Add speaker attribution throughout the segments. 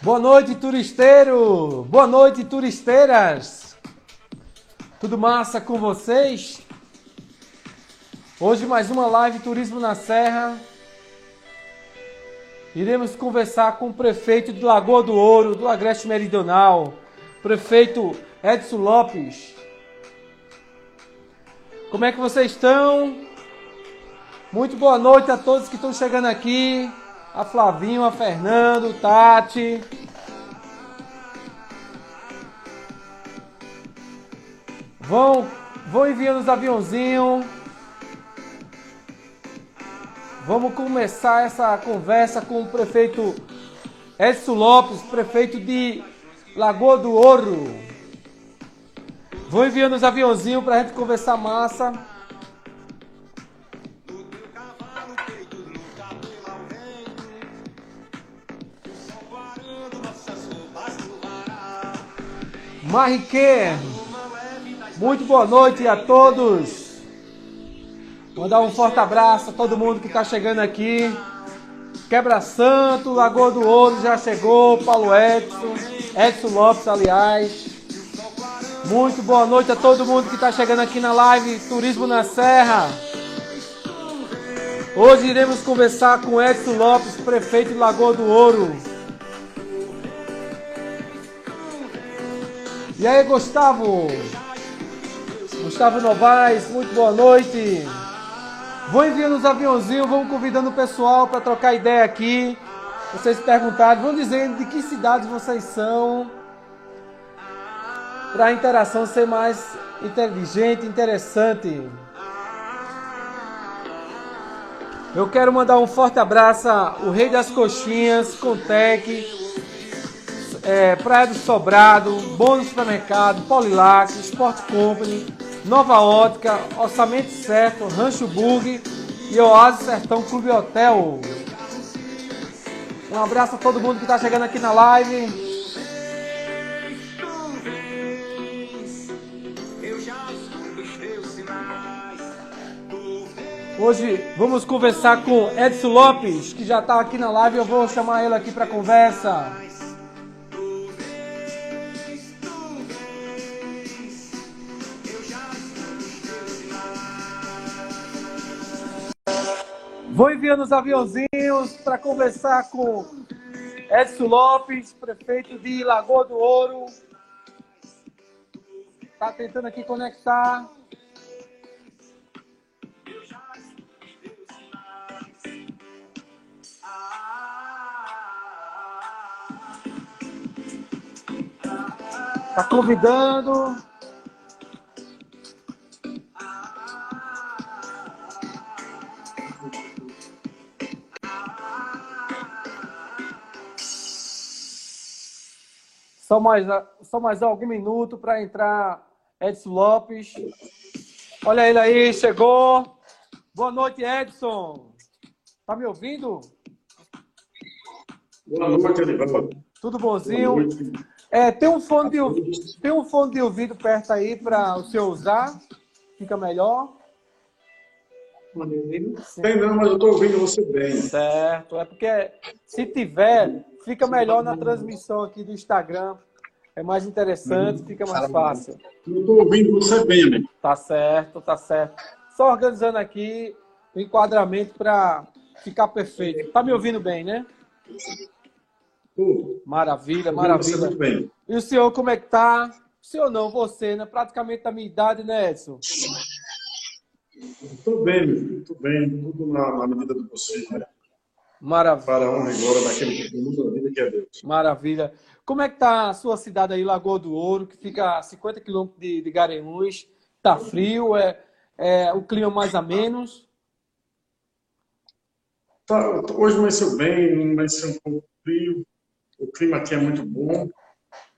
Speaker 1: Boa noite, turisteiro! Boa noite, turisteiras! Tudo massa com vocês? Hoje mais uma live Turismo na Serra. Iremos conversar com o prefeito de Lagoa do Ouro, do Agreste Meridional, prefeito Edson Lopes. Como é que vocês estão? Muito boa noite a todos que estão chegando aqui a Flavinho, a Fernando, Tati. Vão, vão enviando os aviãozinhos. Vamos começar essa conversa com o prefeito Edson Lopes, prefeito de Lagoa do Ouro. Vão enviando os aviãozinhos para a gente conversar massa. Marrique, muito boa noite a todos. Mandar um forte abraço a todo mundo que está chegando aqui. Quebra Santo, Lagoa do Ouro já chegou, Paulo Edson, Edson Lopes, aliás. Muito boa noite a todo mundo que está chegando aqui na live Turismo na Serra. Hoje iremos conversar com Edson Lopes, prefeito de Lagoa do Ouro. E aí, Gustavo? Gustavo Novaes, muito boa noite. Vou enviando os aviãozinhos, vamos convidando o pessoal para trocar ideia aqui. Vocês perguntaram, vão dizendo de que cidades vocês são. Para a interação ser mais inteligente, interessante. Eu quero mandar um forte abraço ao Rei das Coxinhas, Contec, é, Praia do Sobrado, Bônus Supermercado, Polilac, Sport Company, Nova Ótica, Orçamento Certo, Rancho Bug e Oásis Sertão Clube Hotel. Um abraço a todo mundo que está chegando aqui na live. Hoje vamos conversar com Edson Lopes, que já está aqui na live. Eu vou chamar ele aqui para conversa. Vou enviando os aviãozinhos para conversar com Edson Lopes, prefeito de Lagoa do Ouro. Está tentando aqui conectar. Está convidando. Só mais, só mais algum minuto para entrar Edson Lopes. Olha ele aí, chegou. Boa noite, Edson. Tá me ouvindo?
Speaker 2: Boa noite, Edivaldo.
Speaker 1: Tudo bonzinho? É, tem um fone de tem um fone de ouvido perto aí para o senhor usar? Fica melhor?
Speaker 2: Tem não, mas eu estou ouvindo você bem.
Speaker 1: Certo, é porque se tiver, fica melhor na transmissão aqui do Instagram. É mais interessante, fica mais fácil.
Speaker 2: Eu estou ouvindo você bem, amigo.
Speaker 1: Tá certo, tá certo. Só organizando aqui o enquadramento para ficar perfeito. Tá me ouvindo bem, né? Maravilha, maravilha.
Speaker 2: Bem.
Speaker 1: E o senhor, como é que tá? O senhor não, você, né? Praticamente da minha idade, né, Edson?
Speaker 2: Estou bem, meu Estou bem. Tudo na, na medida do possível.
Speaker 1: Maravilha.
Speaker 2: Para a honra e glória daquele que tem muita vida, que é Deus.
Speaker 1: Maravilha. Como é que tá a sua cidade aí, Lagoa do Ouro, que fica a 50 quilômetros de, de Garanhuns? Tá frio? É, é o clima mais a menos?
Speaker 2: Tá, hoje amanheceu bem, amanheceu um pouco frio. O clima aqui é muito bom.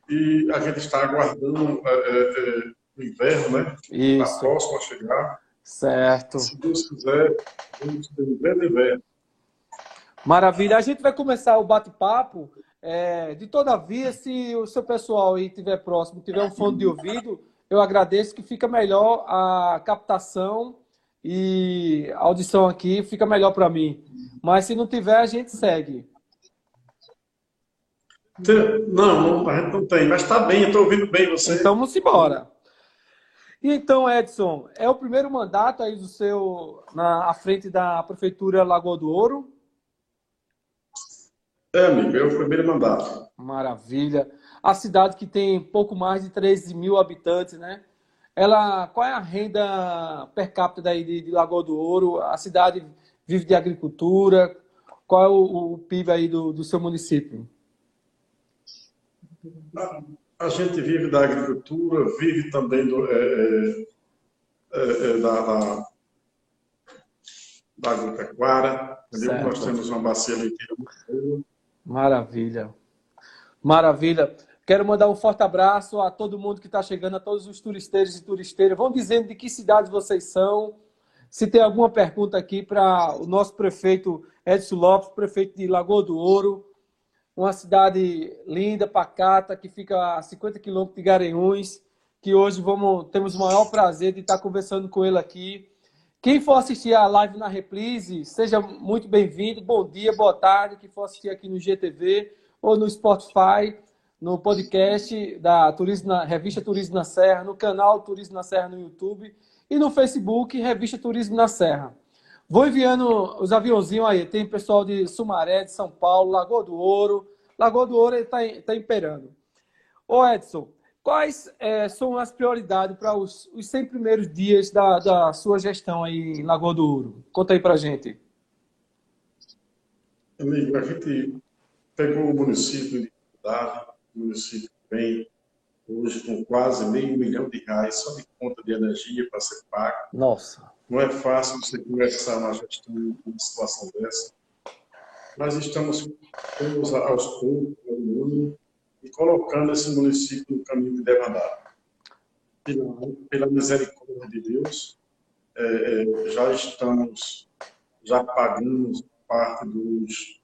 Speaker 2: E a gente está aguardando é, é, é o inverno, né?
Speaker 1: Isso.
Speaker 2: Está próximo a chegar.
Speaker 1: Certo.
Speaker 2: Se Deus quiser, vamos ter um grande inverno.
Speaker 1: Maravilha. A gente vai começar o bate-papo. É, de todavia, se o seu pessoal aí estiver próximo, tiver um fone de ouvido, eu agradeço que fica melhor a captação e a audição aqui, fica melhor para mim. Mas se não tiver, a gente segue.
Speaker 2: Não, a gente não tem, mas está bem, estou ouvindo bem você.
Speaker 1: Então vamos embora. E então, Edson, é o primeiro mandato aí do seu na à frente da prefeitura Lagoa do Ouro?
Speaker 2: É, amigo, é o primeiro mandato.
Speaker 1: Maravilha. A cidade que tem pouco mais de 13 mil habitantes, né? Ela, qual é a renda per capita daí de, de Lagoa do Ouro? A cidade vive de agricultura? Qual é o, o PIB aí do, do seu município?
Speaker 2: A, gente vive da agricultura, vive também do, é, é, é, é da, da, da agropecuária. Nós temos uma bacia leiteira.
Speaker 1: Maravilha. Maravilha. Quero mandar um forte abraço a todo mundo que está chegando, a todos os turisteiros e turisteiras. Vão dizendo de que cidades vocês são. Se tem alguma pergunta aqui para o nosso prefeito Edson Lopes, prefeito de Lagoa do Ouro, uma cidade linda, pacata, que fica a 50 quilômetros de Garanhuns, que hoje vamos, temos o maior prazer de estar conversando com ele aqui. Quem for assistir a live na reprise, seja muito bem-vindo. Bom dia, boa tarde. Quem for assistir aqui no GTV ou no Spotify, no podcast da Turismo na, Revista Turismo na Serra, no canal Turismo na Serra no YouTube e no Facebook Revista Turismo na Serra. Vou enviando os aviãozinhos aí. Tem pessoal de Sumaré, de São Paulo, Lagoa do Ouro. Lagoa do Ouro está tá imperando. Ô Edson, quais é, são as prioridades para os, os 100 primeiros dias da, da sua gestão aí em Lagoa do Ouro? Conta aí para gente.
Speaker 2: Amigo, a gente pegou o município de dificuldade, o município vem hoje com quase meio milhão de reais só de conta de energia para ser pago.
Speaker 1: Nossa.
Speaker 2: Não é fácil você conversar uma gestão uma situação dessa. Nós estamos, estamos aos poucos, e colocando esse município no caminho que deve andar. Pela, pela misericórdia de Deus, é, é, já estamos, já pagamos parte dos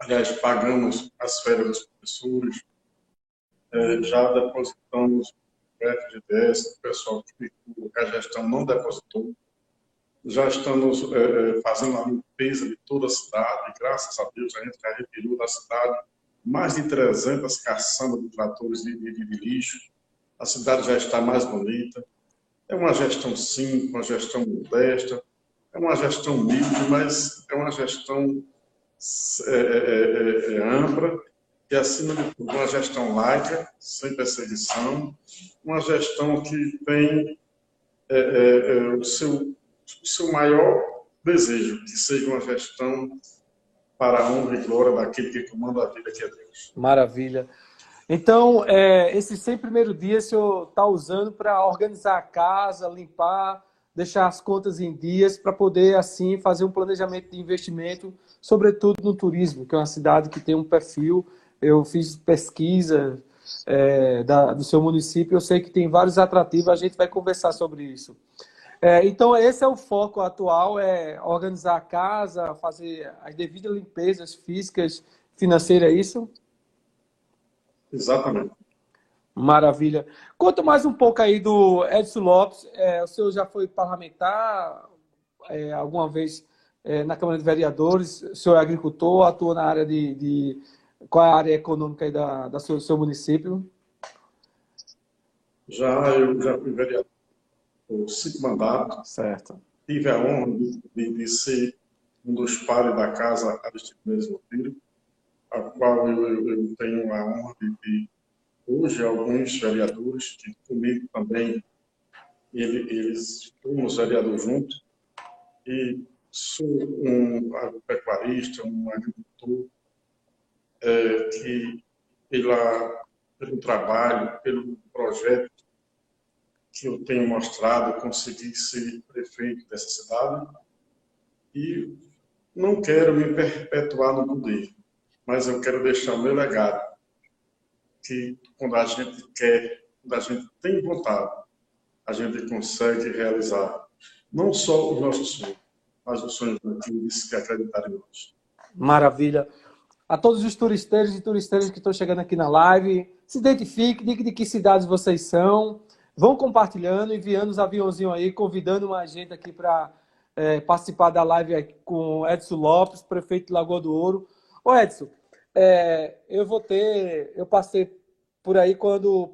Speaker 2: aliás, pagamos as férias dos professores, é, já depositamos o FGTS, o pessoal que ficou, a gestão não depositou, já estamos é, fazendo a limpeza de toda a cidade, graças a Deus a gente já retirou da cidade mais de 300 caçambas de tratores de, de, de lixo, a cidade já está mais bonita, é uma gestão simples, uma gestão modesta, é uma gestão humilde, mas é uma gestão é, é, é, ampla e, acima de tudo, uma gestão laica, sem perseguição, uma gestão que tem é, o, seu, o seu maior desejo, que seja uma gestão para a honra e glória daquele que comanda a vida, que é Deus.
Speaker 1: Maravilha. Então, é, esses 100 primeiros dias o senhor está usando para organizar a casa, limpar, deixar as contas em dias, para poder, assim, fazer um planejamento de investimento sobretudo no turismo, que é uma cidade que tem um perfil. Eu fiz pesquisa é, da, do seu município, eu sei que tem vários atrativos, a gente vai conversar sobre isso. É, então, esse é o foco atual, é organizar a casa, fazer as devidas limpezas físicas, financeiras, é isso?
Speaker 2: Exatamente.
Speaker 1: Maravilha. Conta mais um pouco aí do Edson Lopes. É, o senhor já foi parlamentar é, alguma vez é, na Câmara de Vereadores, o senhor é agricultor, atua na área de, de qual é a área econômica aí da, da seu, do seu município?
Speaker 2: Já, eu já fui vereador por cinco mandatos.
Speaker 1: Certo.
Speaker 2: Tive a honra de, de, ser um dos pares da casa Aristide Mendes Monteiro, a qual eu, eu, eu, tenho a honra de, de hoje alguns vereadores que comigo também ele, eles fomos vereadores juntos e sou um agropecuarista, um agricultor, é, que pela, pelo trabalho, pelo projeto que eu tenho mostrado, consegui ser prefeito dessa cidade e não quero me perpetuar no poder, mas eu quero deixar o meu legado, que quando a gente quer, quando a gente tem vontade, a gente consegue realizar não só os nossos sonhos, mas os sonhos daqueles que acreditaram em nós.
Speaker 1: Maravilha. A todos os turisteiros e turisteiras que estão chegando aqui na live, se identifiquem, digam de que cidades vocês são, vão compartilhando, enviando os aviãozinhos aí, convidando mais gente aqui para é, participar da live com Edson Lopes, prefeito de Lagoa do Ouro. Ô Edson, é, eu vou ter, eu passei por aí quando,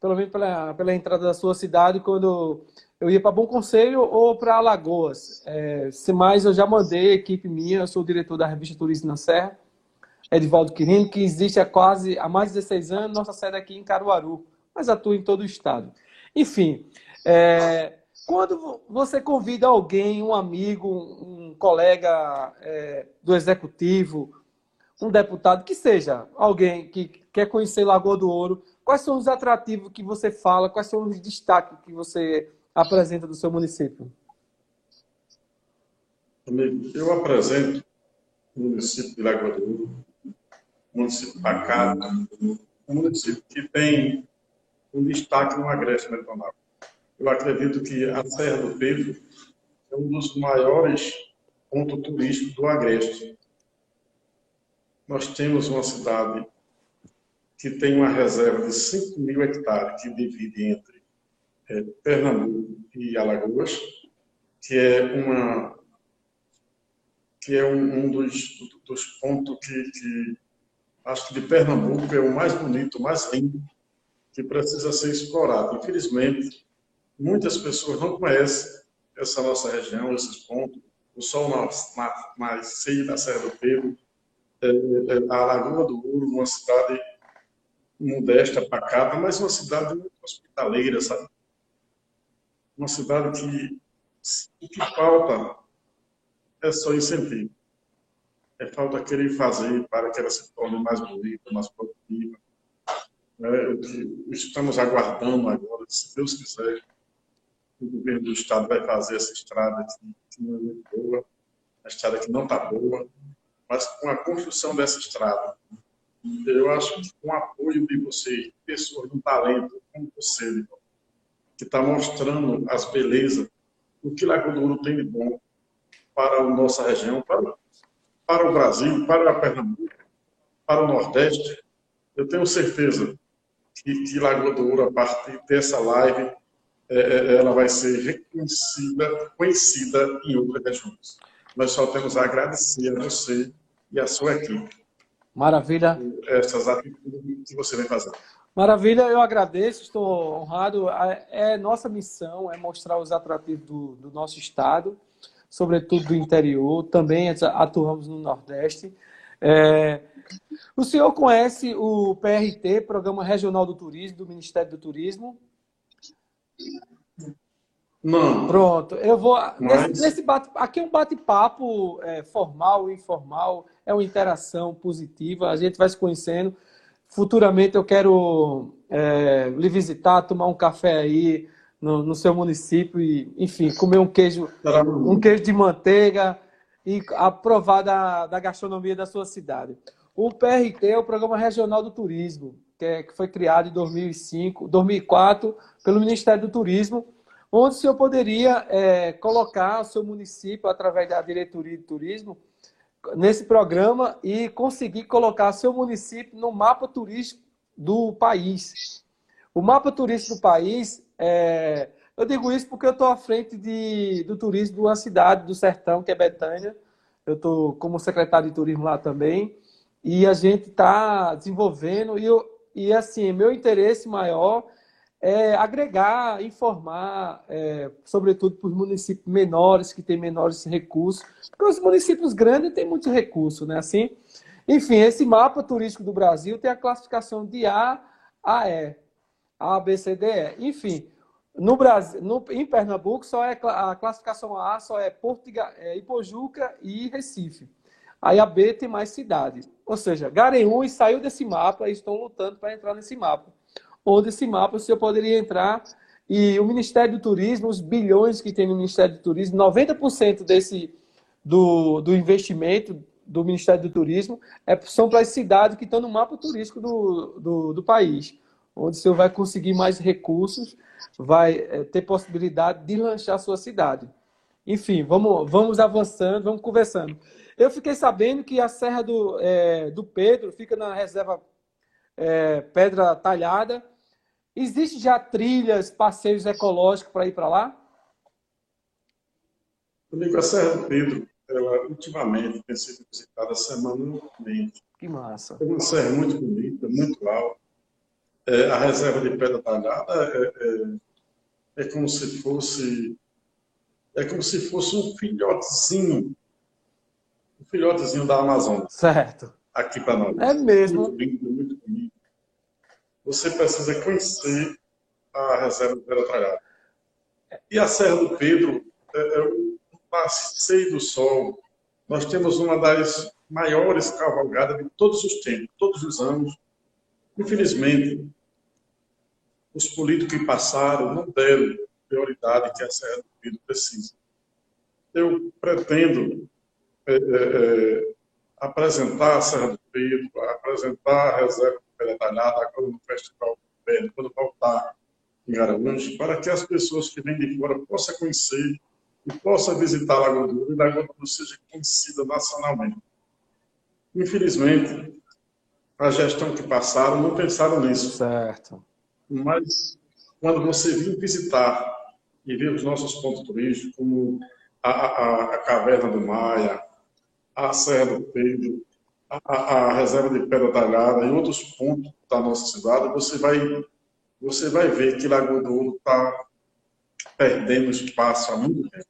Speaker 1: pelo menos pela, pela entrada da sua cidade, quando eu ia para Bom Conselho ou para Alagoas. É, se mais, eu já mandei equipe minha, eu sou o diretor da revista Turismo na Serra, Edvaldo Quirino, que existe há quase há mais de 16 anos, nossa sede aqui em Caruaru, mas atua em todo o estado. Enfim, é, quando você convida alguém, um amigo, um colega é, do executivo, um deputado, que seja alguém que quer conhecer Lagoa do Ouro, quais são os atrativos que você fala, quais são os destaques que você apresenta do seu município?
Speaker 2: Amigo, eu apresento o município de Lagoa do Ouro, município pacato, um município que tem um destaque no agreste meridional. Eu acredito que a Serra do Pedro é um dos maiores pontos turísticos do agreste. Nós temos uma cidade que tem uma reserva de 5 mil hectares, que divide entre é, Pernambuco e Alagoas, que é uma que é um, um dos, dos pontos que, que, acho que de Pernambuco é o mais bonito, o mais lindo, que precisa ser explorado. Infelizmente, muitas pessoas não conhecem essa nossa região, esses pontos. O sol nasce da Serra do Pedro, é, é, a Lagoa do Ouro, uma cidade modesta, pacata, mas uma cidade hospitaleira, sabe? uma cidade que o que falta é só incentivo. É falta querer fazer para que ela se torne mais bonita, mais produtiva. É, estamos aguardando agora, se Deus quiser, o governo do estado vai fazer essa estrada que, não é muito boa, a estrada que não está boa, mas com a construção dessa estrada, eu acho que com o apoio de vocês, pessoas do talento, como você, que está mostrando as belezas do que Lagoa do Ouro tem de bom para a nossa região, para, para o Brasil, para a Pernambuco, para o Nordeste. Eu tenho certeza que, que Lagoa do Ouro, a partir dessa live, é, é, ela vai ser reconhecida, conhecida em outras regiões. Nós só temos a agradecer a você e a sua equipe.
Speaker 1: Maravilha.
Speaker 2: Essas atitudes que você vem fazendo.
Speaker 1: Maravilha, eu agradeço, estou honrado. É nossa missão, é mostrar os atrativos do, do nosso estado, sobretudo do interior, também atuamos no Nordeste. É, o senhor conhece o PRT, Programa Regional do Turismo, do Ministério do Turismo?
Speaker 2: Não.
Speaker 1: Pronto, eu vou. Mas... Nesse, nesse bate, aqui é um bate-papo é, formal, informal, é uma interação positiva, a gente vai se conhecendo. Futuramente eu quero é, lhe visitar, tomar um café aí no, no, seu município e, enfim, comer um queijo, um queijo de manteiga e aprovar da, da gastronomia da sua cidade. O PRT é o Programa Regional do Turismo, que, é, que foi criado em 2005, 2004 pelo Ministério do Turismo, onde o senhor poderia é, colocar o seu município, através da Diretoria de Turismo, nesse programa e conseguir colocar seu município no mapa turístico do país. O mapa turístico do país, é... eu digo isso porque eu estou à frente de, do turismo de uma cidade do sertão, que é Betânia. Eu estou como secretário de turismo lá também. E a gente está desenvolvendo. E, eu, e assim, meu interesse maior é, agregar, informar, é, sobretudo para os municípios menores, que têm menores recursos, porque os municípios grandes têm muitos recursos, né? Assim, enfim, esse mapa turístico do Brasil tem a classificação de A a E, A, B, C, D, E. Enfim, no Brasil, no, em Pernambuco, só é a classificação A só é, Portugal, é Ipojuca e Recife. Aí a B tem mais cidades. Ou seja, Garanhuns saiu desse mapa e estão lutando para entrar nesse mapa onde esse mapa o senhor poderia entrar e o Ministério do Turismo, os bilhões que tem no Ministério do Turismo, 90% desse, do, do investimento do Ministério do Turismo é, são para as cidades que estão no mapa turístico do, do, do país, onde o senhor vai conseguir mais recursos, vai é, ter possibilidade de lanchar a sua cidade. Enfim, vamos, vamos avançando, vamos conversando. Eu fiquei sabendo que a Serra do, é, do Pedro fica na reserva é, Pedra Talhada, Existe já trilhas, passeios ecológicos para ir para lá?
Speaker 2: Amigo, a Serra do Pedro ela ultimamente tem sido visitada semanalmente.
Speaker 1: Que massa.
Speaker 2: É uma serra muito bonita, muito alta. É, a reserva de pedra talhada é, é, é, como se fosse é como se fosse um filhotezinho, um filhotezinho da Amazônia.
Speaker 1: Certo.
Speaker 2: Aqui para nós.
Speaker 1: É mesmo.
Speaker 2: Muito lindo, muito bonito. Você precisa conhecer a reserva de pedra talhada. E a Serra do Pedro é, é o nascer do sol. Nós temos uma das maiores cavalgadas de todos os tempos, todos os anos. Infelizmente, os políticos que passaram não deram prioridade que a Serra do Pedro precisa. Eu pretendo é, é, é, apresentar a Serra do Pedro, apresentar a reserva detalhada agora no Festival Pedro, quando voltar em Garanhuns, para que as pessoas que vêm de fora possam conhecer e possam visitar a Lagoa do Ouro e a Lagoa do seja conhecida nacionalmente. Infelizmente, a gestão que passaram não pensaram nisso.
Speaker 1: Certo.
Speaker 2: Mas quando você vir visitar e ver os nossos pontos turísticos, como a, a, a Caverna do Maia, a Serra do Pedro, a, a, Reserva de Pedra Talhada e outros pontos da nossa cidade, você vai, você vai ver que Lagoa do Ouro está perdendo espaço há muito tempo.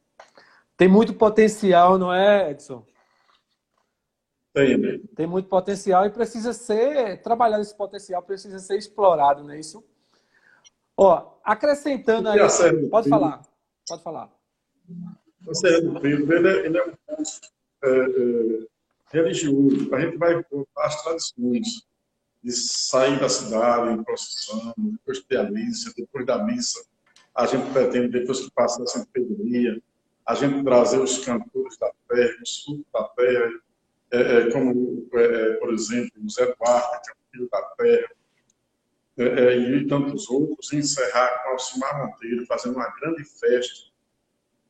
Speaker 1: Tem muito potencial, não é, Edson?
Speaker 2: Tem, né?
Speaker 1: Tem muito potencial e precisa ser trabalhado esse potencial, precisa ser explorado, não é isso? Ó, acrescentando aí. Pode falar, pode falar.
Speaker 2: O Serra do Pedro, ele é, ele é um ponto é, é, religioso. A gente vai às tradições de sair da cidade em procissão, depois ter a missa, depois da missa, a gente pretende, depois que passa essa epidemia, a gente trazer os cantores da terra, os frutos da terra, é, é, como, é, é por exemplo, o Zé Duarte, que é o filho da terra, é, é, e tantos outros, e encerrar com Alcimar Monteiro, fazendo uma grande festa.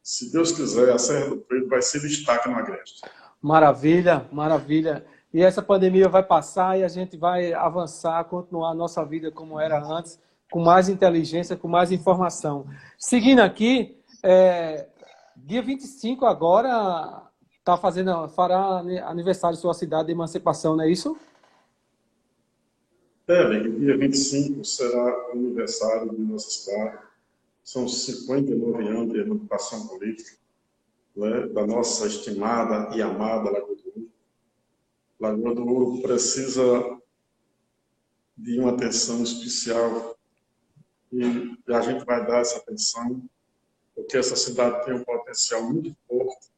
Speaker 2: Se Deus quiser, a Serra do Preto vai ser destaque no Agreste.
Speaker 1: Maravilha, maravilha. E essa pandemia vai passar e a gente vai avançar, continuar a nossa vida como era antes, com mais inteligência, com mais informação. Seguindo aqui, é, dia 25 agora está fazendo, fará aniversário sua cidade de emancipação, não é isso?
Speaker 2: É, bem, dia 25 será o aniversário de nossa cidade. São 59 anos de emancipação política né, da nossa estimada e amada Lagoa do Ouro. Lagoa do Ouro precisa de uma atenção especial e a gente vai dar essa atenção porque essa cidade tem um potencial muito forte,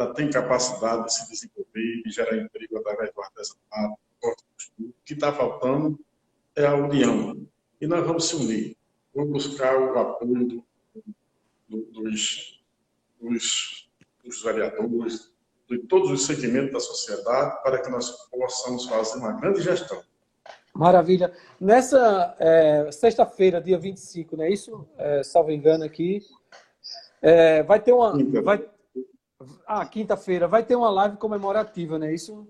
Speaker 2: ela tem capacidade de se desenvolver e gerar emprego através do artesanato, o que está faltando é a união. E nós vamos se unir. Vamos buscar o apoio do, do, dos, dos, dos vereadores, de todos os segmentos da sociedade, para que nós possamos fazer uma grande gestão.
Speaker 1: Maravilha. Nessa é, sexta-feira, dia 25, não é isso? É, salvo engano aqui. É, vai ter uma. Vai, ah, quinta-feira. Vai ter uma live comemorativa, não é isso?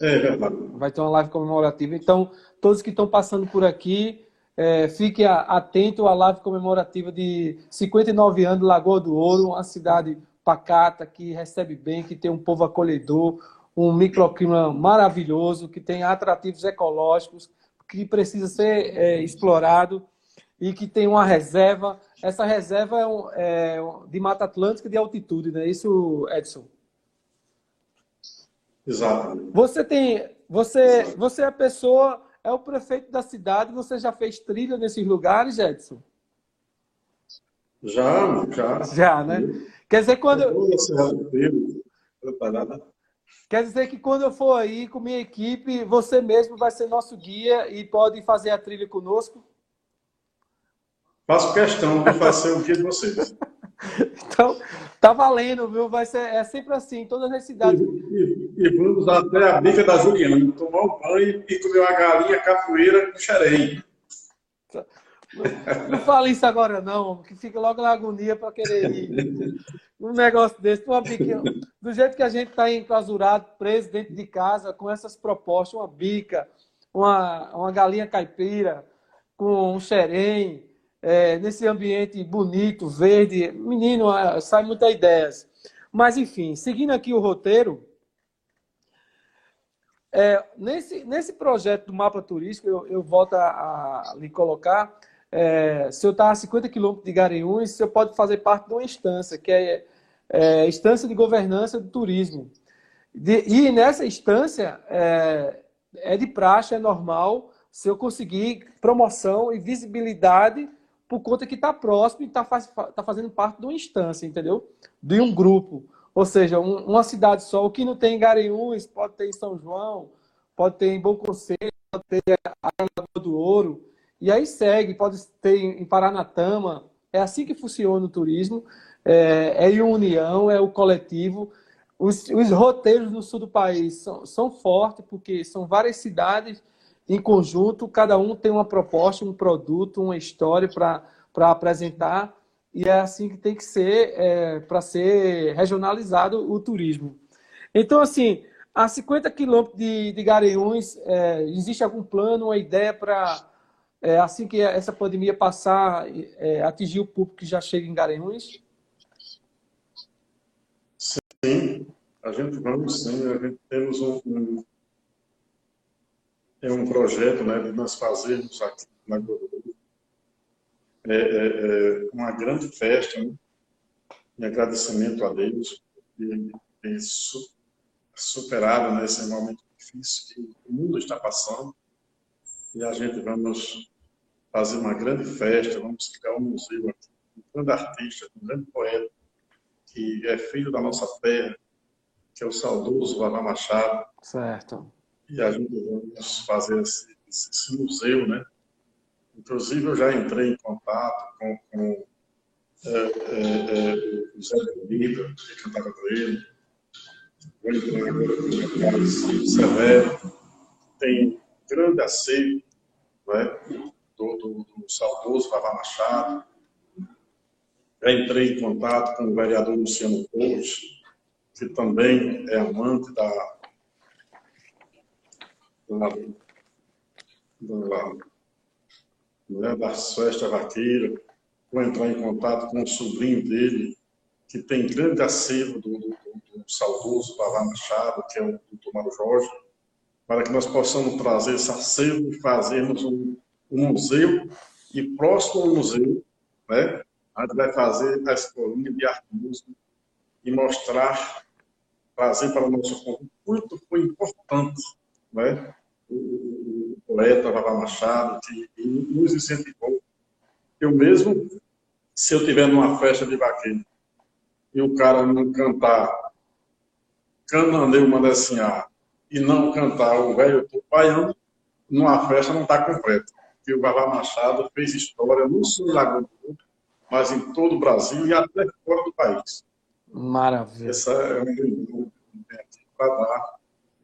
Speaker 2: É verdade.
Speaker 1: Vai ter uma live comemorativa. Então, todos que estão passando por aqui, é, fiquem atentos à live comemorativa de 59 anos de Lagoa do Ouro, uma cidade pacata, que recebe bem, que tem um povo acolhedor, um microclima maravilhoso, que tem atrativos ecológicos, que precisa ser é, explorado e que tem uma reserva. Essa reserva é, um, é de Mata Atlântica de altitude, não é isso, Edson?
Speaker 2: Exato.
Speaker 1: Você tem, você, você é a pessoa, é o prefeito da cidade, você já fez trilha nesses lugares, Edson?
Speaker 2: Já, já.
Speaker 1: Já, né? Quer dizer, quando eu...
Speaker 2: Preparada.
Speaker 1: Quer dizer que quando eu for aí com minha equipe, você mesmo vai ser nosso guia e pode fazer a trilha conosco?
Speaker 2: Faço questão de fazer o guia de vocês.
Speaker 1: Então, tá valendo, viu? Vai ser, é sempre assim, todas as cidades.
Speaker 2: E, e, e vamos até a bica da Juliana, tomar um banho e comer uma galinha capoeira com xerém.
Speaker 1: Não, não fala isso agora, não, que fica logo na agonia para querer ir. Um negócio desse, uma bica, do jeito que a gente está enclausurado, preso dentro de casa, com essas propostas, uma bica, uma, uma galinha caipira, com um xerém, é, nesse ambiente bonito, verde. Menino, sai muitas ideias. Mas, enfim, seguindo aqui o roteiro, é, nesse, nesse projeto do mapa turístico, eu, eu volto a, a lhe colocar, é, se eu estar a 50 quilômetros de Garanhuns, você pode fazer parte de uma instância, que é, é Instância de Governança do Turismo. De, e nessa instância, é, é de praxe, é normal, se eu conseguir promoção e visibilidade por conta que está próximo e está faz, tá fazendo parte de uma instância, entendeu? De um grupo. Ou seja, um, uma cidade só. O que não tem em Garanhuns, pode ter em São João, pode ter em Bom Conselho, pode ter Lagoa do Ouro. E aí segue, pode ter em Paranatama. É assim que funciona o turismo. É, é em união, é o coletivo. Os, os, roteiros no sul do país são, são fortes, porque são várias cidades em conjunto, cada um tem uma proposta, um produto, uma história para apresentar, e é assim que tem que ser é, para ser regionalizado o turismo. Então, assim, a 50 quilômetros de, de Garanhuns, é, existe algum plano, uma ideia para, é, assim que essa pandemia passar, é, atingir o público que já chega em Garanhuns?
Speaker 2: Sim, a gente vamos sim, a gente temos um, um é um projeto né, de nós fazermos aqui na é, é, é, uma grande festa, né, em agradecimento a Deus por ter superado né, esse momento difícil que o mundo está passando. E a gente vamos fazer uma grande festa, vamos criar um museu aqui, um grande artista, um grande poeta, que é filho da nossa terra, que é o saudoso Vavá Machado.
Speaker 1: Certo
Speaker 2: e a gente vamos fazer esse, esse, museu, né? Inclusive, eu já entrei em contato com, com é, é, o Zé Benito, que cantava com ele, vou entrar agora com o Carlos Severo, tem grande aceito né? do, do, do saudoso Vavá Machado. Já entrei em contato com o vereador Luciano Couto, que também é amante da, da, né, da festa vaqueira, vou entrar em contato com o sobrinho dele, que tem grande acervo do, do, do, do saudoso Vavá Machado, que é o doutor Mário Jorge, para que nós possamos trazer esse acervo e fazermos um, um museu, e próximo ao museu, né, a gente vai fazer a escolinha de arte música e mostrar, trazer para o nosso povo quanto foi importante né, o, poeta Vavá Machado, que, nos incentivou. Eu mesmo, se eu tiver numa festa de vaqueiro e o cara não cantar Cananeio Mandecinhar e não cantar o velho baiano, numa festa não está completa. Porque o Vavá Machado fez história no sul do Lagoa do mas em todo o Brasil e até fora do país.
Speaker 1: Maravilha.
Speaker 2: Essa é um para dar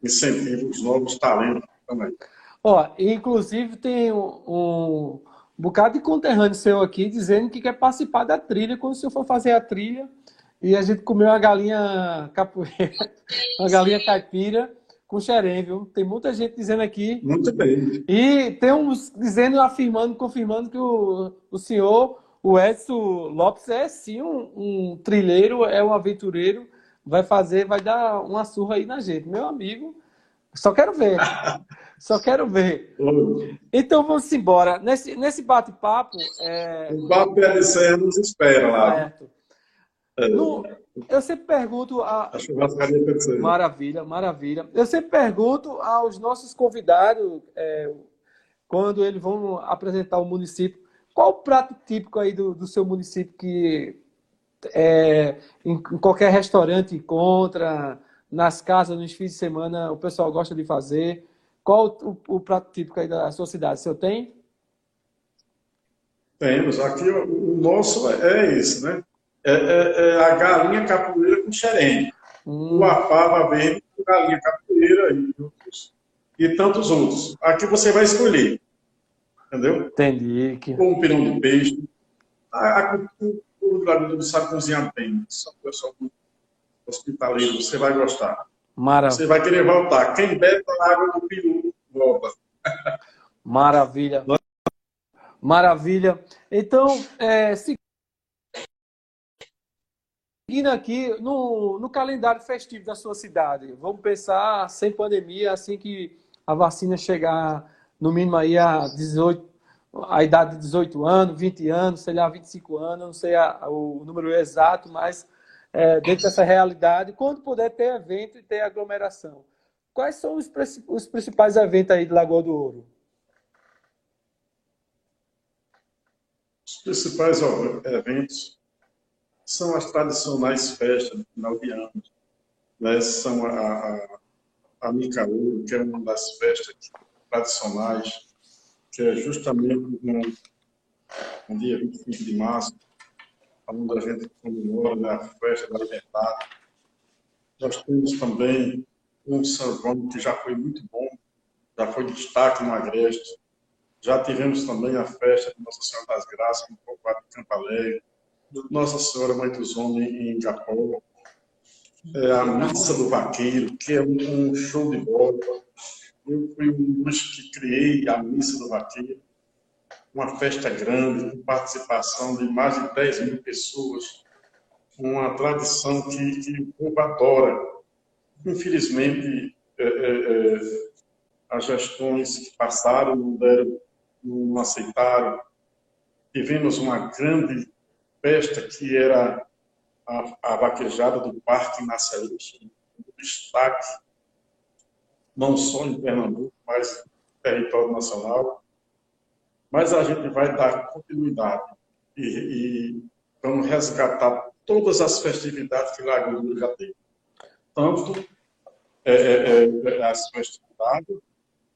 Speaker 2: incentivo aos novos talentos também.
Speaker 1: Ó, inclusive tem um, um bocado de conterrâneo seu aqui dizendo que quer participar da trilha quando o senhor for fazer a trilha e a gente comeu uma galinha capoeira, uma galinha caipira com xerém, viu? Tem muita gente dizendo aqui.
Speaker 2: Muito bem.
Speaker 1: E tem uns dizendo, afirmando, confirmando que o, o senhor, o Edson Lopes, é sim um, um trilheiro, é um aventureiro, vai fazer, vai dar uma surra aí na gente. Meu amigo, só quero ver. Só quero ver. Então vamos embora. Nesse, nesse bate-papo. É...
Speaker 2: O Papo PLC nos espera lá. Certo.
Speaker 1: É. No, eu sempre pergunto. A...
Speaker 2: a churrascaria PLC.
Speaker 1: Maravilha, maravilha. Eu sempre pergunto aos nossos convidados, é, quando eles vão apresentar o município, qual o prato típico aí do, do seu município que é, em, em qualquer restaurante encontra? Nas casas, nos fins de semana, o pessoal gosta de fazer. Qual o, o prato típico aí da sua cidade? O senhor tem?
Speaker 2: Temos. Aqui o, o nosso é esse, né? É, é, é, a galinha capoeira com xerém. Hum. O afava verde com galinha capoeira e, outros, e tantos outros. Aqui você vai escolher. Entendeu?
Speaker 1: Entendi. Que...
Speaker 2: Ou um pirão de peixe. A, a, o, o Brasil sabe cozinhar bem. Só pessoal hospitaleiro, você vai gostar.
Speaker 1: Maravilha.
Speaker 2: Você vai querer voltar. Quem bebe a água do peru, volta.
Speaker 1: Maravilha. Maravilha. Então, é, se Seguindo aqui no, no calendário festivo da sua cidade, vamos pensar sem pandemia, assim que a vacina chegar no mínimo aí a 18, a idade de 18 anos, 20 anos, sei lá, 25 anos, não sei a, o número exato, mas é, dentro dessa realidade, quando puder ter evento e ter aglomeração. Quais são os, os principais eventos aí de Lagoa do Ouro?
Speaker 2: Os principais eventos são as tradicionais festas de final de ano. Né? São a, a, a que é uma das festas tradicionais, que é justamente no, no dia 25 de março, onde a gente comemora né, a festa da liberdade. Nós temos também um João que já foi muito bom, já foi destaque no Agreste. Já tivemos também a festa de Nossa Senhora das Graças, no povoado de Campo Alegre, Nossa Senhora Mãe dos Homens em Japão, é, a Missa do Vaqueiro, que é um, show de bola. Eu fui um dos que criei a Missa do Vaqueiro, uma festa grande, com participação de mais de 10 mil pessoas, uma tradição que, que o povo adora. Infelizmente, é, é, é, as gestões que passaram não deram, não aceitaram. Tivemos uma grande festa que era a, a vaquejada do Parque Nasceus, um destaque, não só em Pernambuco, mas no território nacional. Mas a gente vai dar continuidade e, e vamos resgatar todas as festividades que Lagoa já tem. Tanto é, é, é, as festividades,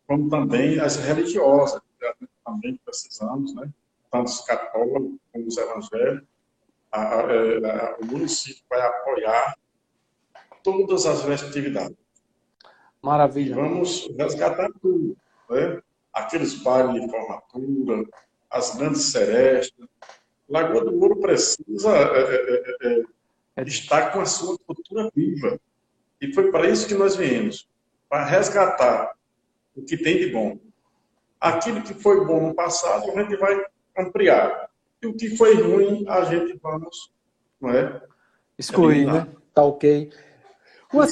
Speaker 2: como também as religiosas, que também precisamos, né? tanto os católicos como os evangélicos, a, a, a, o município vai apoiar todas as festividades.
Speaker 1: Maravilha.
Speaker 2: Vamos resgatar tudo. Né? Aqueles bailes de formatura, as grandes serestas. Lagoa do Ouro precisa é, é, é, é, estar com a sua cultura viva. E foi para isso que nós viemos para resgatar o que tem de bom. Aquilo que foi bom no passado, a gente vai ampliar. E o que foi ruim, a gente vamos, não é?
Speaker 1: Excluir, né? Tá ok. Uma,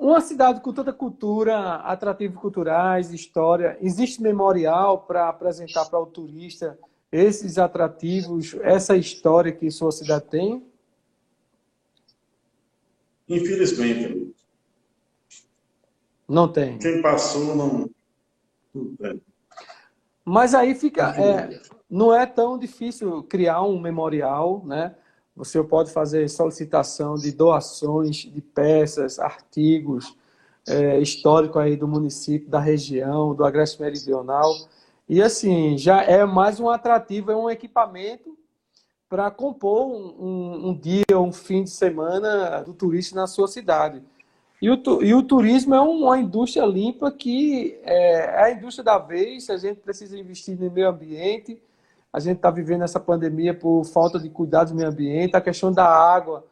Speaker 1: uma, cidade com tanta cultura, atrativos culturais, história, existe memorial para apresentar para o turista esses atrativos, essa história que sua cidade tem?
Speaker 2: Infelizmente.
Speaker 1: Não tem.
Speaker 2: Quem passou não. Não tem.
Speaker 1: Mas aí fica. É, não é tão difícil criar um memorial, né? Você pode fazer solicitação de doações de peças, artigos é, históricos aí do município, da região, do Agreste Meridional. E assim, já é mais um atrativo, é um equipamento para compor um, um, um, dia, um fim de semana do turista na sua cidade. E o, e o turismo é uma indústria limpa que é, é a indústria da vez, a gente precisa investir no meio ambiente, a gente está vivendo essa pandemia por falta de cuidado do meio ambiente, a questão da água,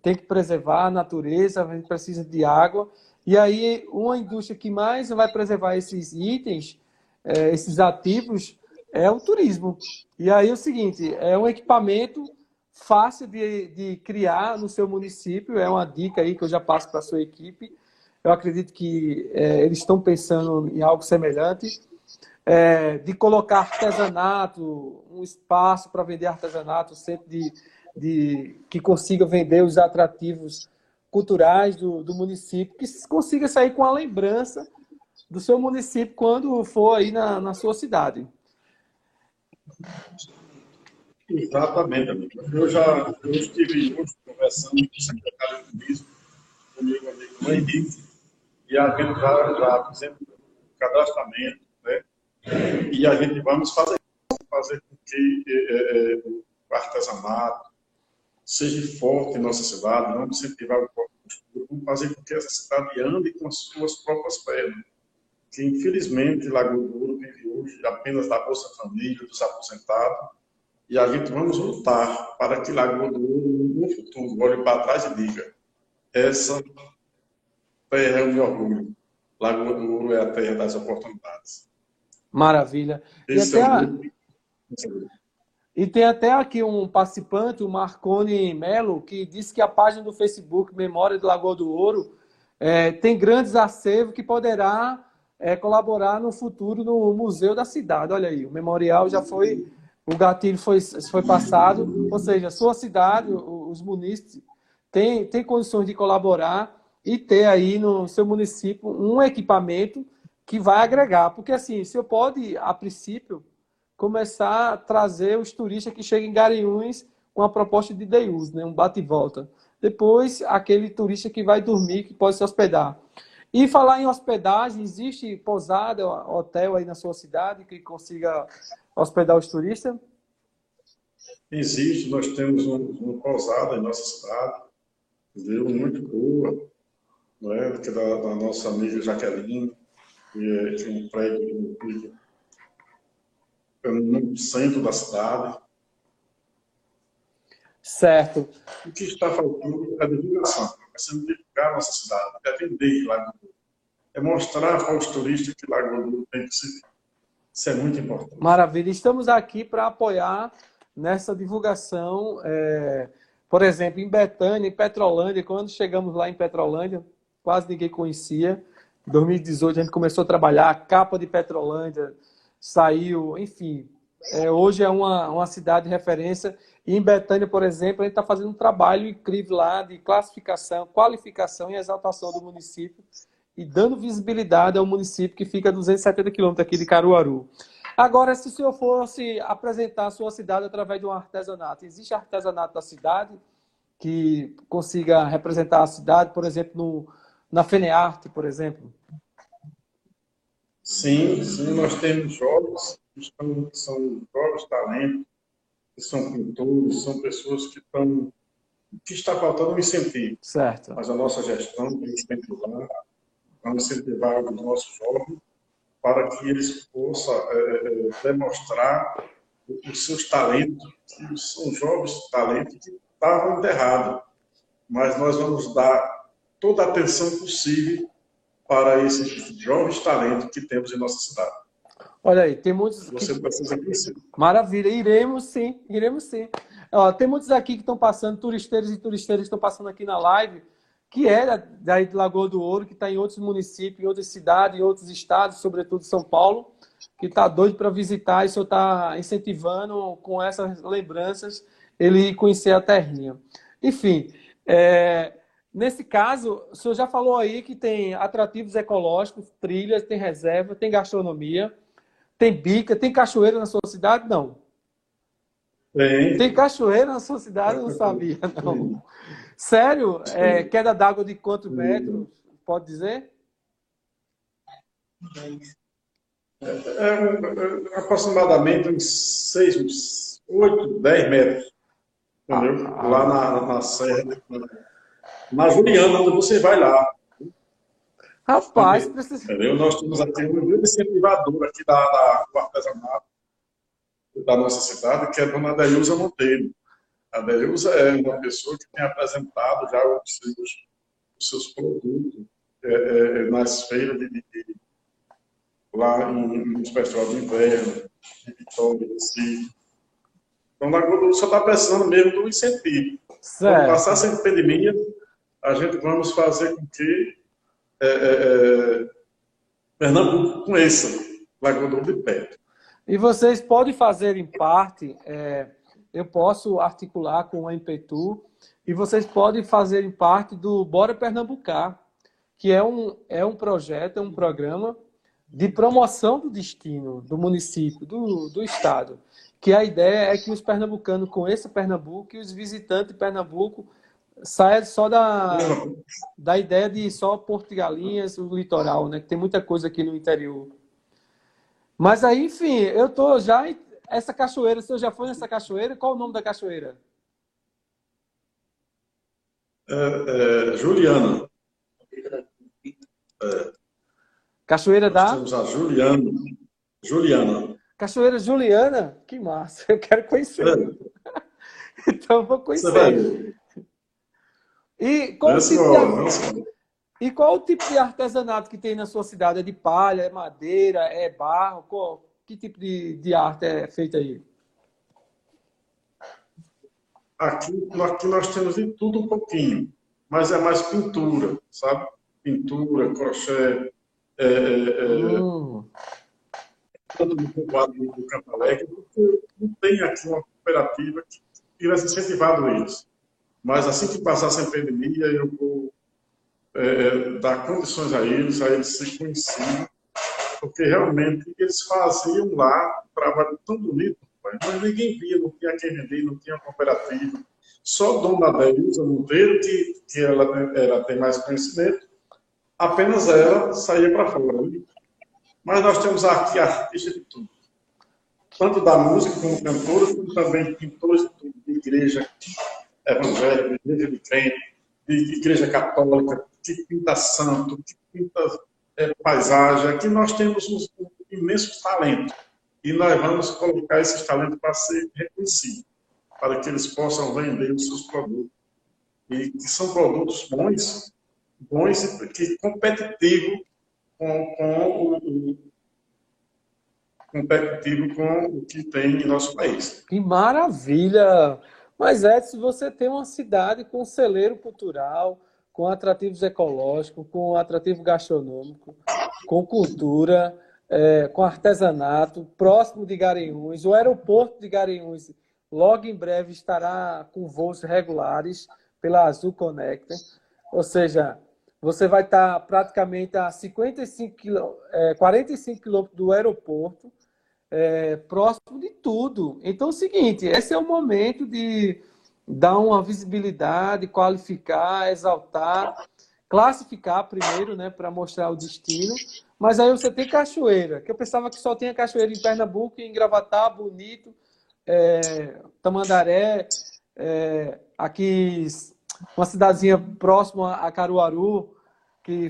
Speaker 1: tem que preservar a natureza, a gente precisa de água. E aí, uma indústria que mais vai preservar esses itens, é, esses ativos, é o turismo. E aí é o seguinte, é um equipamento fácil de, de criar no seu município, é uma dica aí que eu já passo para a sua equipe. Eu acredito que é, eles estão pensando em algo semelhante é, de colocar artesanato, um espaço para vender artesanato, sempre de, de, que consiga vender os atrativos culturais do, do município, que consiga sair com a lembrança do seu município quando for aí na, na sua cidade.
Speaker 2: Exatamente, amigo. Eu já eu estive hoje conversando com o secretário de turismo, comigo, amigo Henrique, e a gente já, já fizemos cadastramento? E a gente vamos fazer, fazer com que é, é, o artesanato seja forte em nossa cidade, vamos incentivar o próprio vamos fazer com que essa cidade ande com as suas próprias pernas. Que, infelizmente, Lagoa do Ouro vive hoje apenas da Bolsa Família, dos aposentados, e a gente vamos lutar para que Lagoa do Ouro, no futuro, olhe para trás e diga: essa terra é o meu orgulho. Lagoa do Ouro é a terra das oportunidades.
Speaker 1: Maravilha. E até, a, E tem até aqui um participante, o Marconi Melo, que disse que a página do Facebook Memória do Lagoa do Ouro é, tem grandes acervos que poderá é, colaborar no futuro no museu da cidade. Olha aí, o memorial já foi, o gatilho foi, foi passado, ou seja, a sua cidade, os munícipes, têm tem condições de colaborar e ter aí no seu município um equipamento que vai agregar. Porque assim, o senhor pode, a princípio, começar a trazer os turistas que chegam em Garanhuns com a proposta de day use, né? um bate e volta. Depois, aquele turista que vai dormir, que pode se hospedar. E falar em hospedagem, existe pousada, hotel aí na sua cidade que consiga hospedar os turistas?
Speaker 2: Existe, nós temos uma pousada em nossa cidade, viu? muito boa, né? é da, da nossa amiga Jaqueline, que é, um prédio que no centro da cidade.
Speaker 1: Certo.
Speaker 2: O que está faltando é a divulgação. É sendo divulgar a nossa cidade, é atender Lagoa É mostrar para os turistas que Lagoa tem que ser. Isso é muito importante.
Speaker 1: Maravilha. Estamos aqui para apoiar nessa divulgação. É, por exemplo, em Betânia, em Petrolândia, quando chegamos lá em Petrolândia, quase ninguém conhecia. Em 2018 a gente começou a trabalhar a capa de Petrolândia, saiu, enfim. É, hoje é uma, uma cidade de referência. E em Betânia, por exemplo, a gente está fazendo um trabalho incrível lá de classificação, qualificação e exaltação do município e dando visibilidade ao município que fica a 270 quilômetros aqui de Caruaru. Agora, se o senhor fosse apresentar a sua cidade através de um artesanato, existe artesanato da cidade que consiga representar a cidade, por exemplo, no, na FENEARTE, por exemplo?
Speaker 2: Sim, sim, nós temos jovens que, são jovens talentos, que são pintores, são pessoas que estão. que está faltando um incentivo.
Speaker 1: Certo.
Speaker 2: Mas a nossa gestão tem que incentivar, vamos incentivar os nossos jovens para que eles possam é, é, demonstrar os seus talentos, que são jovens talentos que estavam enterrados. Mas nós vamos dar toda a atenção possível para esses jovens talentos que temos em nossa cidade.
Speaker 1: Olha aí, tem muitos.
Speaker 2: Você precisa conhecer.
Speaker 1: Maravilha, iremos sim, iremos sim. Ó, tem muitos aqui que estão passando, turisteiros e turisteiras que estão passando aqui na live, que é daí de Lagoa do Ouro, que está em outros municípios, em outras cidades, em outros estados, sobretudo São Paulo, que está doido para visitar e o senhor está incentivando com essas lembranças ele conhecer a terrinha. Enfim, é, Nesse caso, o senhor já falou aí que tem atrativos ecológicos, trilhas, tem reserva, tem gastronomia, tem bica, tem cachoeira na sua cidade? Não.
Speaker 2: Tem.
Speaker 1: Tem cachoeira na sua cidade? Eu não sabia, não. Sério? É, queda d'água de quantos metros? Pode dizer?
Speaker 2: É, é, aproximadamente uns 6, 8, 10 metros. Entendeu? Ah, Lá na, na serra. Na Juliana, onde você vai lá.
Speaker 1: Rapaz, precisa...
Speaker 2: Entendeu? Nós temos aqui um grande incentivador aqui da, da, do artesanato da nossa cidade, que é a dona Adeusa Monteiro. A Adeusa é uma pessoa que tem apresentado já os seus, os seus produtos é, é, nas feiras de, de, de lá em, nos festivais de inverno, de Vitória, Recife. Então, na Globo só está precisando mesmo do incentivo. Certo. Quando passar essa epidemia, a gente vamos fazer com que é, é, é Pernambuco conheça Lagoa do de perto.
Speaker 1: E vocês podem fazer em parte, é, eu posso articular com o Impetu, e vocês podem fazer em parte do Bora Pernambucar, que é um, é um projeto, é um programa de promoção do destino do município, do, do estado. Que a ideia é que os pernambucanos conheçam Pernambuco e os visitantes de Pernambuco sai só da, da ideia de só Porto de Galinhas, o litoral, né? Que tem muita coisa aqui no interior. Mas aí, enfim, eu tô já. Essa cachoeira, se eu já foi nessa cachoeira, qual o nome da cachoeira?
Speaker 2: É, é, Juliana.
Speaker 1: É. Cachoeira da?
Speaker 2: temos a Juliana. Juliana.
Speaker 1: Cachoeira Juliana? Que massa, eu quero conhecer. É. então eu vou conhecer. E qual, tipo de... e qual o tipo de artesanato que tem na sua cidade? É de palha, é madeira, é barro? Qual... Que tipo de, de arte é feita aí?
Speaker 2: aqui, aqui nós temos de tudo um pouquinho, mas é mais pintura, sabe? Pintura, crochê, é, é, hum. todo mundo quadro do Campo Alegre, porque não tem aqui uma cooperativa que tivesse incentivado isso. Mas assim que passasse a pandemia, eu vou é, dar condições a eles, a eles se conhecerem, porque realmente eles faziam lá um trabalho tão bonito, mas ninguém via, não tinha quem vender, não tinha cooperativa. Só Dona Deilza Monteiro, que, que ela, ela tem mais conhecimento, apenas ela saía para fora. Né? Mas nós temos aqui artistas de tudo. Tanto da música como cantores, como também pintores de igreja evangélica, igreja de crente, de igreja católica, que pinta santo, que pinta é, paisagem. Aqui nós temos um, um imenso talento. E nós vamos colocar esses talentos para ser reconhecidos, para que eles possam vender os seus produtos. E que são produtos bons, bons e que competitivos com, com o, competitivo com o que tem em nosso país.
Speaker 1: Que maravilha! Mas, Edson, você tem uma cidade com um celeiro cultural, com atrativos ecológicos, com atrativo gastronômico, com cultura, é, com artesanato, próximo de Garanhuns. O aeroporto de Garanhuns logo em breve estará com voos regulares pela Azul Connector. Ou seja, você vai estar praticamente a 55 quilô, é, 45 quilômetros do aeroporto, é, próximo de tudo. Então é o seguinte, esse é o momento de dar uma visibilidade, qualificar, exaltar, classificar primeiro, né, para mostrar o destino. Mas aí você tem cachoeira, que eu pensava que só tinha cachoeira em Pernambuco, em Gravatá, Bonito, é, Tamandaré, é, aqui uma cidadezinha próxima a Caruaru, que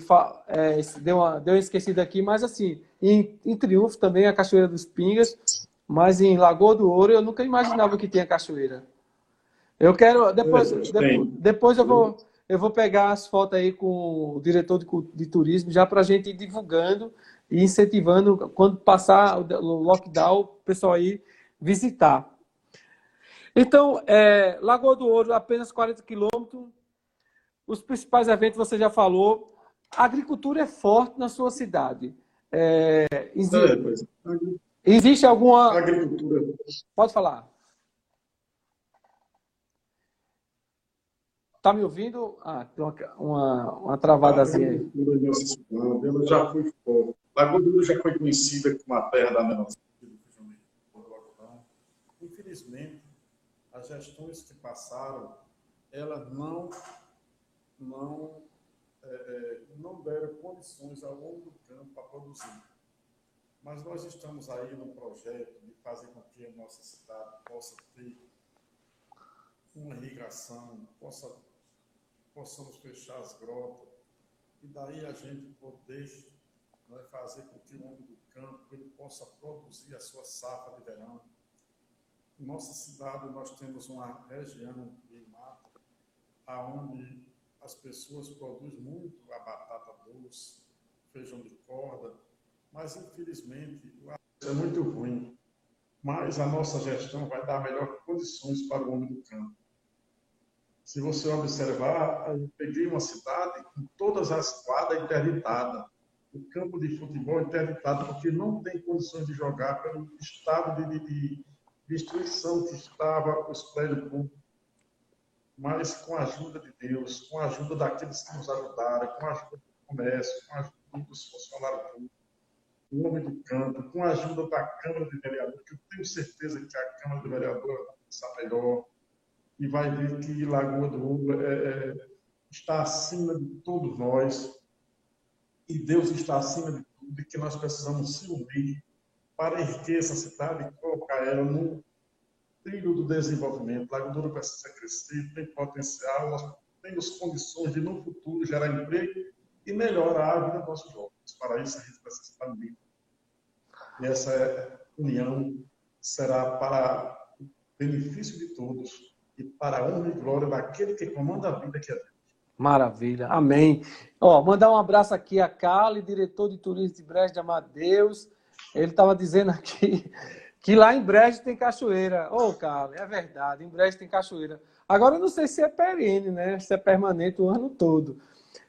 Speaker 1: é, deu, uma, deu uma esquecida aqui, mas assim, em, em Triunfo também a Cachoeira dos Pingas, mas em Lagoa do Ouro eu nunca imaginava que tinha cachoeira. Eu quero. Depois, depois, depois, eu, vou, eu vou pegar as fotos aí com o diretor de, de turismo, já para a gente ir divulgando e incentivando, quando passar o lockdown, o pessoal aí visitar. Então, é, Lagoa do Ouro, apenas 40 quilômetros. Os principais eventos você já falou. A agricultura é forte na sua cidade. É, existe, é, existe alguma.
Speaker 2: Agricultura.
Speaker 1: Pode falar. Tá me ouvindo? Ah, tem uma, uma, uma travadazinha aí.
Speaker 2: Ela já foi forte. Lagoa já foi conhecida como a terra da melancia. Infelizmente, as gestões que passaram, elas não, não, é, é, não deram condições ao homem do campo para produzir. Mas nós estamos aí num projeto de fazer com que a nossa cidade possa ter uma irrigação, possa possamos fechar as grotas e daí a gente poder né, fazer com que o homem do campo ele possa produzir a sua safra de verão. Em nossa cidade nós temos uma região de mata aonde as pessoas produzem muito a batata doce, feijão de corda, mas infelizmente é muito ruim. Mas a nossa gestão vai dar melhores condições para o homem do campo. Se você observar, eu peguei uma cidade com todas as quadras interditadas, o campo de futebol interditado, porque não tem condições de jogar pelo estado de, de destruição que estava os prédios públicos. Mas com a ajuda de Deus, com a ajuda daqueles que nos ajudaram, com a ajuda do comércio, com a ajuda dos funcionários públicos, o homem do campo, com a ajuda da Câmara de Vereadores, que eu tenho certeza que a Câmara de Vereadores está melhor, e vai ver que Lagoa do Ouro é, é, está acima de todos nós e Deus está acima de tudo e que nós precisamos se unir para erguer essa cidade e colocar ela no trilho do desenvolvimento. Lagoa do Ouro precisa crescer, tem potencial, nós temos condições de no futuro gerar emprego e melhorar a vida dos nossos jovens. Para isso a gente precisa estar unido. E essa união será para benefício de todos e para a honra e glória daquele que comanda a vida que é Deus.
Speaker 1: Maravilha, amém. Ó, mandar um abraço aqui a Cali, diretor de turismo de Brejo de Amadeus. Ele estava dizendo aqui que lá em Brejo tem cachoeira. Ô, oh, Cali, é verdade, em Brejo tem cachoeira. Agora, eu não sei se é perene, né? Se é permanente o ano todo.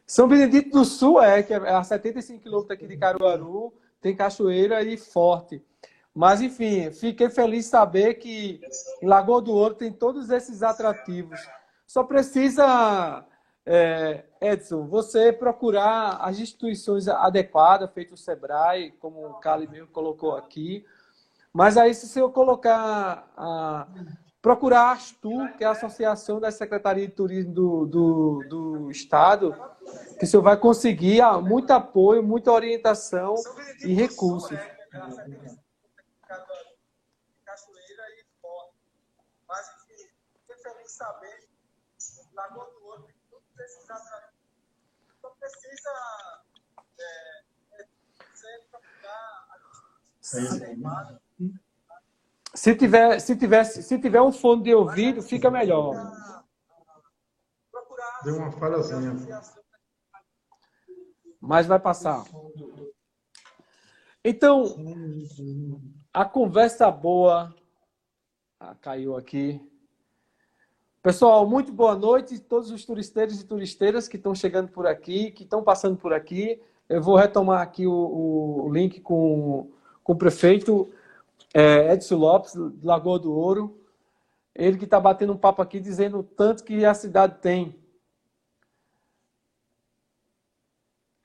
Speaker 1: São Benedito do Sul é, que é a 75 quilômetros aqui de Caruaru, tem cachoeira e forte. Mas, enfim, fiquei feliz de saber que em Lagoa do Ouro tem todos esses atrativos. Só precisa, é, Edson, você procurar as instituições adequadas, feito o SEBRAE, como o Cali mesmo colocou aqui. Mas aí, se eu colocar, a, procurar a ASTU, que é a Associação da Secretaria de Turismo do, do, do Estado, que o senhor vai conseguir muito apoio, muita orientação e recursos. saber, Lagoa do Ouro, tem tudo precisar precisa é, é, ser procurar adequada. Se tiver, se, tiver, se tiver um fone de ouvido, fica melhor.
Speaker 2: Deu uma falhazinha.
Speaker 1: Mas vai passar. Então, a conversa boa. Ah, caiu aqui. Pessoal, muito boa noite. Todos os turisteiros e turisteiras que estão chegando por aqui, que estão passando por aqui. Eu vou retomar aqui o, o link com, com o prefeito é, Edson Lopes, Lagoa do Ouro. Ele que está batendo um papo aqui, dizendo o tanto que a cidade tem.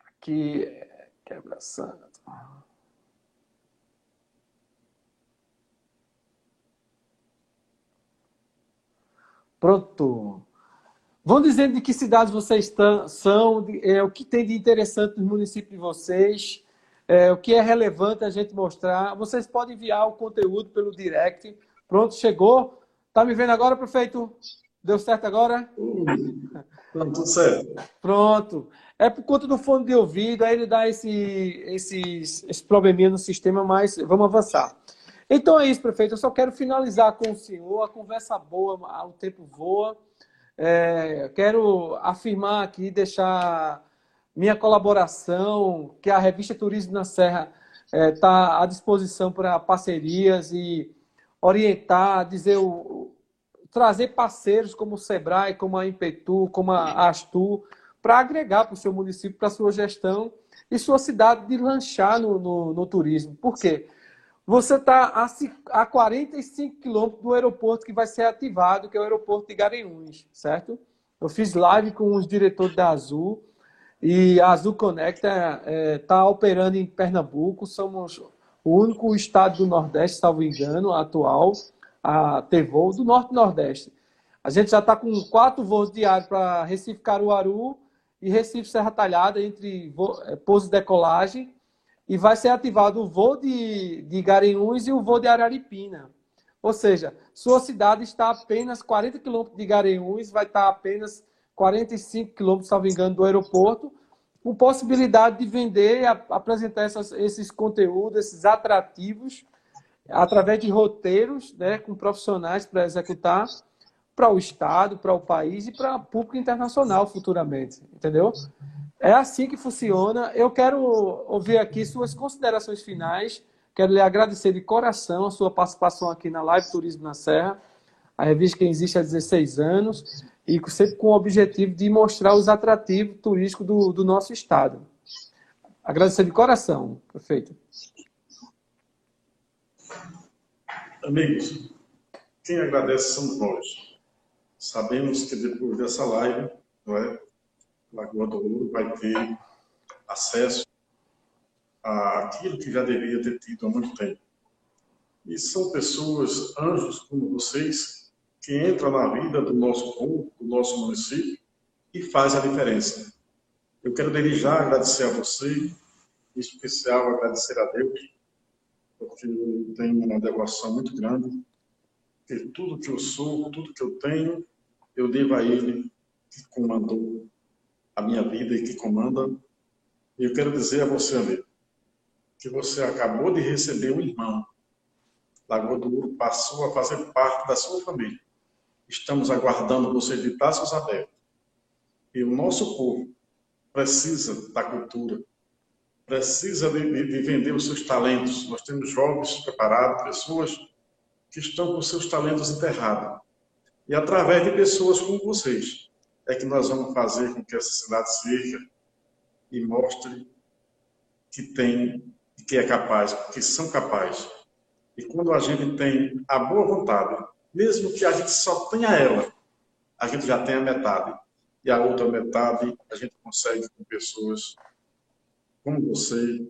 Speaker 1: Aqui, quebra santo. Pronto. Vão dizendo de que cidades vocês são, é, o que tem de interessante no município de vocês, é, o que é relevante a gente mostrar. Vocês podem enviar o conteúdo pelo direct. Pronto, chegou. Tá me vendo agora, prefeito? Deu certo agora?
Speaker 2: Tá tudo certo.
Speaker 1: Pronto. É por conta do fone de ouvido, aí ele dá esse, esses, esse probleminha no sistema, mas vamos avançar. Então é isso, prefeito. Eu só quero finalizar com o senhor. A conversa boa, o tempo voa. É, quero afirmar aqui, deixar minha colaboração, que a revista Turismo na Serra está é, tá à disposição para parcerias e orientar, dizer o, trazer parceiros como o Sebrae, como a Impetu, como a Astu, para agregar para o seu município, para a sua gestão e sua cidade de lanchar no, no, no turismo. Por quê? Você está a, a 45 quilômetros do aeroporto que vai ser ativado, que é o aeroporto de Garanhuns, certo? Eu fiz live com os diretores da Azul e a Azul Conecta está é, tá operando em Pernambuco. Somos o único estado do Nordeste, salvo engano, atual, a ter voo do Norte e Nordeste. A gente já está com quatro voos diários para Recife Caruaru e Recife Serra Talhada, entre é, pouso e decolagem e vai ser ativado o voo de, de Garanhuns e o voo de Araripina. Ou seja, sua cidade está a apenas 40 quilômetros de Garanhuns, vai estar apenas 45 quilômetros, salvo engano, do aeroporto, com possibilidade de vender apresentar essas, esses conteúdos, esses atrativos, através de roteiros, né, com profissionais para executar para o Estado, para o país e para o público internacional futuramente, entendeu? É assim que funciona. Eu quero ouvir aqui suas considerações finais. Quero lhe agradecer de coração a sua participação aqui na Live Turismo na Serra, a revista que existe há 16 anos, e sempre com o objetivo de mostrar os atrativos turísticos do, do nosso estado. Agradecer de coração, prefeito.
Speaker 2: Amigos, quem agradece somos nós. Sabemos que depois dessa live, não é? Lagoa do Ouro vai ter acesso àquilo que já deveria ter tido há muito tempo. E são pessoas, anjos como vocês, que entram na vida do nosso povo, do nosso município, e faz a diferença. Eu quero desde já agradecer a você, em especial agradecer a Deus, porque eu tenho uma devoção muito grande, que tudo que eu sou, tudo que eu tenho, eu devo a Ele que comandou a minha vida e que comanda. E eu quero dizer a você, amigo, que você acabou de receber um irmão. Lagoa do Ouro passou a fazer parte da sua família. Estamos aguardando você de braços abertos. E o nosso povo precisa da cultura, precisa de, de, de, vender os seus talentos. Nós temos jovens preparados, pessoas que estão com seus talentos enterrados. E através de pessoas como vocês, é que nós vamos fazer com que essa cidade seja e mostre que tem, que é capaz, que são capazes. E quando a gente tem a boa vontade, mesmo que a gente só tenha ela, a gente já tem a metade. E a outra metade a gente consegue com pessoas como você,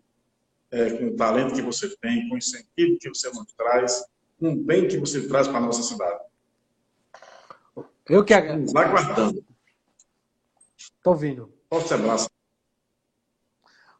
Speaker 2: é, com o talento que você tem, com o incentivo que você nos traz, com o bem que você traz para a nossa cidade.
Speaker 1: Eu que agradeço.
Speaker 2: Vai guardando.
Speaker 1: Estou ouvindo.
Speaker 2: Forte abraço.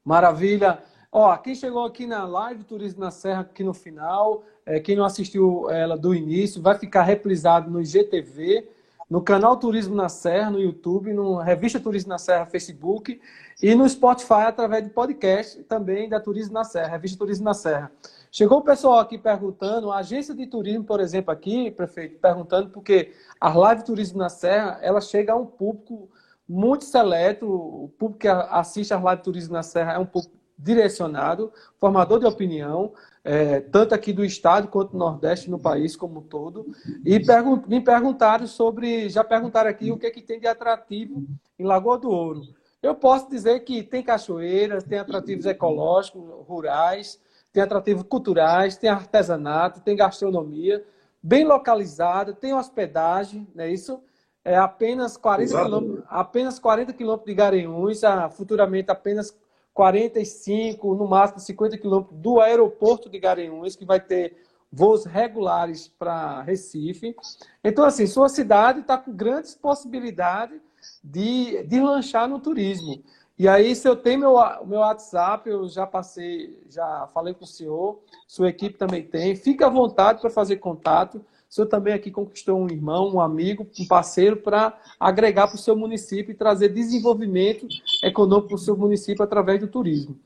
Speaker 1: Maravilha. Ó, quem chegou aqui na live Turismo na Serra, aqui no final, é, quem não assistiu ela do início, vai ficar reprisado no IGTV, no canal Turismo na Serra, no YouTube, no Revista Turismo na Serra, Facebook, e no Spotify, através de podcast também da Turismo na Serra, Revista Turismo na Serra. Chegou o pessoal aqui perguntando, a agência de turismo, por exemplo, aqui, prefeito, perguntando, porque a live Turismo na Serra, ela chega a um público muito seleto, o público que assiste a live Turismo na Serra é um público direcionado, formador de opinião, é, tanto aqui do estado quanto do Nordeste, no país como um todo. E pergun me perguntaram sobre, já perguntaram aqui o que, é que tem de atrativo em Lagoa do Ouro. Eu posso dizer que tem cachoeiras, tem atrativos ecológicos, rurais, tem atrativos culturais, tem artesanato, tem gastronomia, bem localizada, tem hospedagem, não é isso? É apenas 40 quilômetros, apenas 40 quilômetros de Garanhuns, futuramente apenas 45, no máximo 50 quilômetros do aeroporto de Garanhuns, que vai ter voos regulares para Recife. Então, assim, sua cidade está com grandes possibilidades de, de lanchar no turismo. E aí, se eu tenho meu, meu WhatsApp, eu já passei, já falei com o senhor, sua equipe também tem. Fique à vontade para fazer contato. O senhor também aqui conquistou um irmão, um amigo, um parceiro para agregar para o seu município e trazer desenvolvimento econômico para o seu município através do turismo.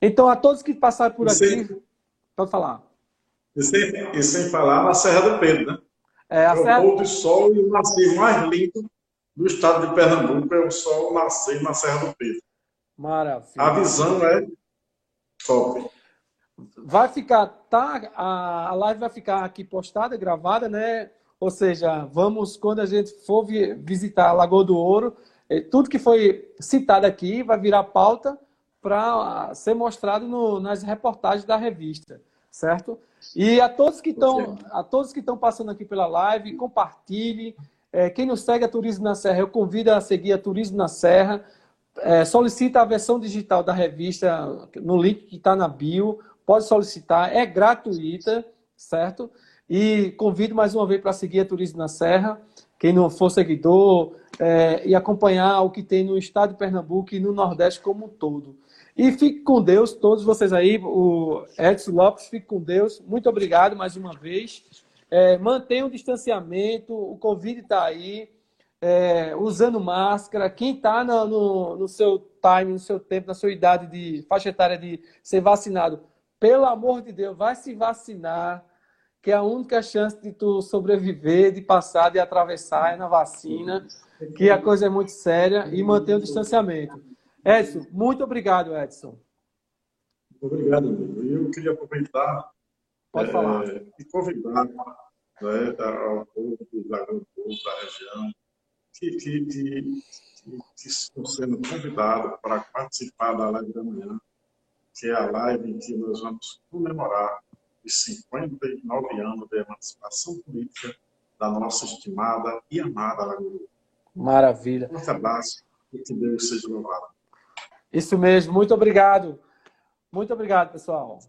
Speaker 1: Então, a todos que passaram por aqui, pode falar.
Speaker 2: E sem, e sem falar na Serra do Pedro, né?
Speaker 1: É, a
Speaker 2: é
Speaker 1: Serra...
Speaker 2: o pôr do sol e o nascer mais lindo do estado de Pernambuco é o sol nascer na Serra do Pedro.
Speaker 1: Maravilha.
Speaker 2: A visão é top.
Speaker 1: Vai ficar, tá? A, live vai ficar aqui postada, gravada, né? Ou seja, vamos, quando a gente for visitar a Lagoa do Ouro, é, tudo que foi citado aqui vai virar pauta para ser mostrado no, nas reportagens da revista, certo? E a todos que estão, a todos que estão passando aqui pela live, compartilhe. É, quem não segue a Turismo na Serra, eu convido a seguir a Turismo na Serra. É, solicita a versão digital da revista no link que está na bio pode solicitar, é gratuita, certo? E convido mais uma vez para seguir a Turismo na Serra, quem não for seguidor, é, e acompanhar o que tem no estado de Pernambuco e no Nordeste como um todo. E fique com Deus, todos vocês aí, o Edson Lopes, fique com Deus. Muito obrigado mais uma vez. É, mantenha o distanciamento, o Covid está aí, é, usando máscara. Quem está no, no, no seu time, no seu tempo, na sua idade de faixa etária de ser vacinado, pelo amor de Deus, vai se vacinar, que é a única chance de tu sobreviver, de passar, de atravessar é na vacina, que a coisa é muito séria e manter o distanciamento. Edson, muito obrigado, Edson.
Speaker 2: Muito obrigado, amigo. Eu queria aproveitar
Speaker 1: Pode falar.
Speaker 2: É, e convidar né, ao povo do Lagoa da região, que, que, que, que, estão sendo convidados para participar da live da manhã que é a live em que nós vamos comemorar os 59 anos de emancipação política da nossa estimada e amada Lagoa.
Speaker 1: Maravilha.
Speaker 2: Um abraço e que Deus seja louvado.
Speaker 1: Isso mesmo. Muito obrigado. Muito obrigado, pessoal.